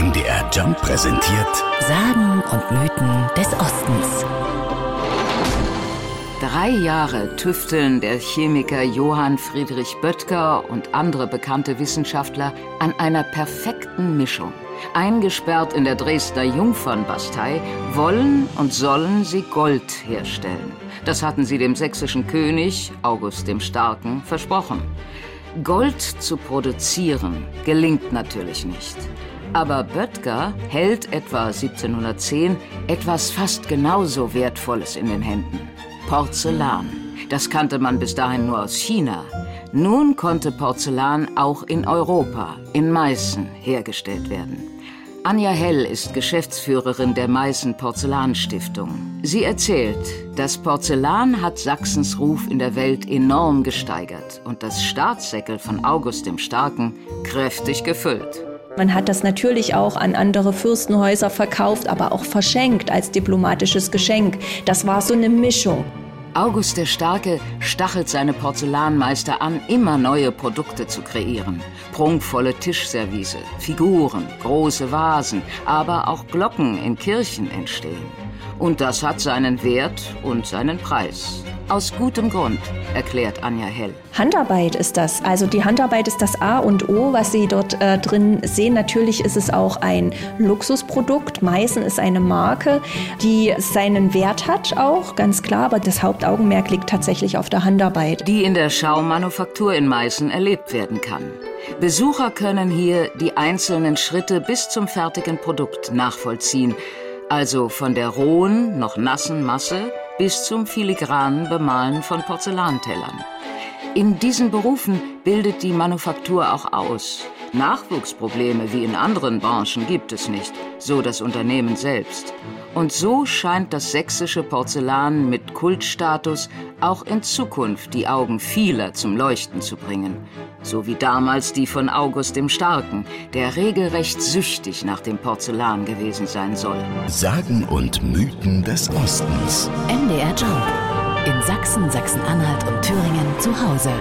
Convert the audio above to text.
MDR Jump präsentiert Sagen und Mythen des Ostens. Drei Jahre tüfteln der Chemiker Johann Friedrich Böttger und andere bekannte Wissenschaftler an einer perfekten Mischung. Eingesperrt in der Dresdner Jungfernbastei wollen und sollen sie Gold herstellen. Das hatten sie dem sächsischen König, August dem Starken, versprochen. Gold zu produzieren gelingt natürlich nicht. Aber Böttger hält etwa 1710 etwas fast genauso Wertvolles in den Händen. Porzellan. Das kannte man bis dahin nur aus China. Nun konnte Porzellan auch in Europa, in Meißen, hergestellt werden. Anja Hell ist Geschäftsführerin der Meißen Porzellanstiftung. Sie erzählt, das Porzellan hat Sachsens Ruf in der Welt enorm gesteigert und das Staatssäckel von August dem Starken kräftig gefüllt. Man hat das natürlich auch an andere Fürstenhäuser verkauft, aber auch verschenkt als diplomatisches Geschenk. Das war so eine Mischung. August der Starke stachelt seine Porzellanmeister an, immer neue Produkte zu kreieren. Prunkvolle Tischservice, Figuren, große Vasen, aber auch Glocken in Kirchen entstehen. Und das hat seinen Wert und seinen Preis. Aus gutem Grund, erklärt Anja Hell. Handarbeit ist das. Also die Handarbeit ist das A und O, was Sie dort äh, drin sehen. Natürlich ist es auch ein Luxusprodukt. Meißen ist eine Marke, die seinen Wert hat, auch ganz klar. Aber das Hauptaugenmerk liegt tatsächlich auf der Handarbeit. Die in der Schaumanufaktur in Meißen erlebt werden kann. Besucher können hier die einzelnen Schritte bis zum fertigen Produkt nachvollziehen. Also von der rohen, noch nassen Masse bis zum filigranen Bemalen von Porzellantellern. In diesen Berufen bildet die Manufaktur auch aus. Nachwuchsprobleme wie in anderen Branchen gibt es nicht, so das Unternehmen selbst. Und so scheint das sächsische Porzellan mit Kultstatus auch in Zukunft die Augen vieler zum Leuchten zu bringen. So wie damals die von August dem Starken, der regelrecht süchtig nach dem Porzellan gewesen sein soll. Sagen und Mythen des Ostens. MDR Jump. In Sachsen, Sachsen-Anhalt und Thüringen zu Hause.